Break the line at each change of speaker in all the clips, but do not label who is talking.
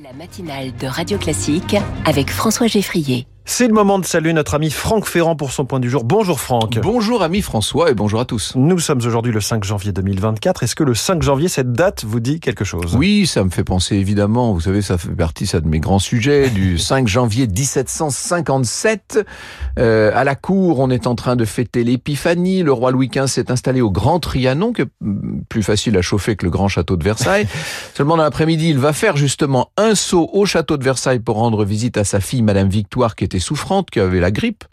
La matinale de Radio Classique avec François Geffrier.
C'est le moment de saluer notre ami Franck Ferrand pour son point du jour. Bonjour Franck.
Bonjour ami François et bonjour à tous.
Nous sommes aujourd'hui le 5 janvier 2024. Est-ce que le 5 janvier, cette date vous dit quelque chose?
Oui, ça me fait penser évidemment, vous savez, ça fait partie ça, de mes grands sujets, du 5 janvier 1757. Euh, à la cour, on est en train de fêter l'épiphanie. Le roi Louis XV s'est installé au Grand Trianon, que mm, plus facile à chauffer que le grand château de Versailles. Seulement dans l'après-midi, il va faire justement un saut au château de Versailles pour rendre visite à sa fille, Madame Victoire, qui était souffrante, qui avait la grippe.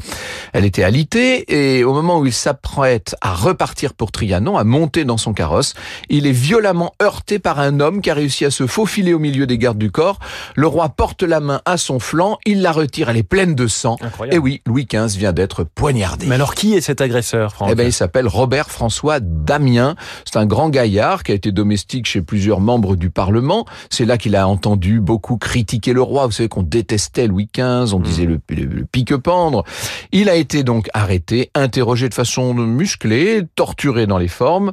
Elle était alitée et au moment où il s'apprête à repartir pour Trianon, à monter dans son carrosse, il est violemment heurté par un homme qui a réussi à se faufiler au milieu des gardes du corps. Le roi porte la main à son flanc, il la retire, elle est pleine de sang.
Incroyable.
Et oui, Louis XV vient d'être poignardé.
Mais alors qui est cet agresseur, Franck
Eh ben, il s'appelle Robert François Damien. C'est un grand gaillard qui a été domestique chez plusieurs membres du Parlement. C'est là qu'il a entendu beaucoup critiquer le roi. Vous savez qu'on détestait Louis XV, on disait le, le- pique-pendre. Il a été donc arrêté, interrogé de façon musclée, torturé dans les formes.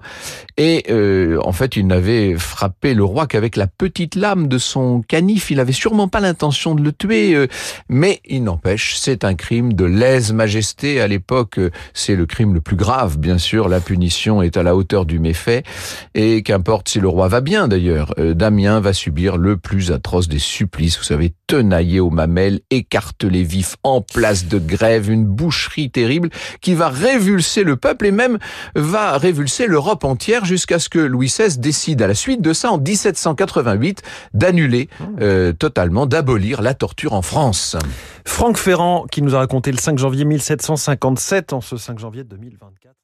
Et euh, en fait, il n'avait frappé le roi qu'avec la petite lame de son canif. Il n'avait sûrement pas l'intention de le tuer. euh, mais il n'empêche, c'est un crime de lèse-majesté. À l'époque, euh, c'est le crime le plus grave, bien sûr. La punition est à la hauteur du méfait. Et qu'importe si le roi va bien, d'ailleurs, euh, Damien va subir le plus atroce des supplices. Vous savez, tenaillé aux mamelles, écartelé vif, en place de grève, une boucherie terrible qui va révulser le peuple et même va révulser l'Europe entière jusqu'à ce que Louis XVI décide, à la suite de ça, en 1788, d'annuler euh, totalement, d'abolir la torture en France.
Franck Ferrand qui nous a raconté le 5 janvier 1757 en ce 5 janvier 2024.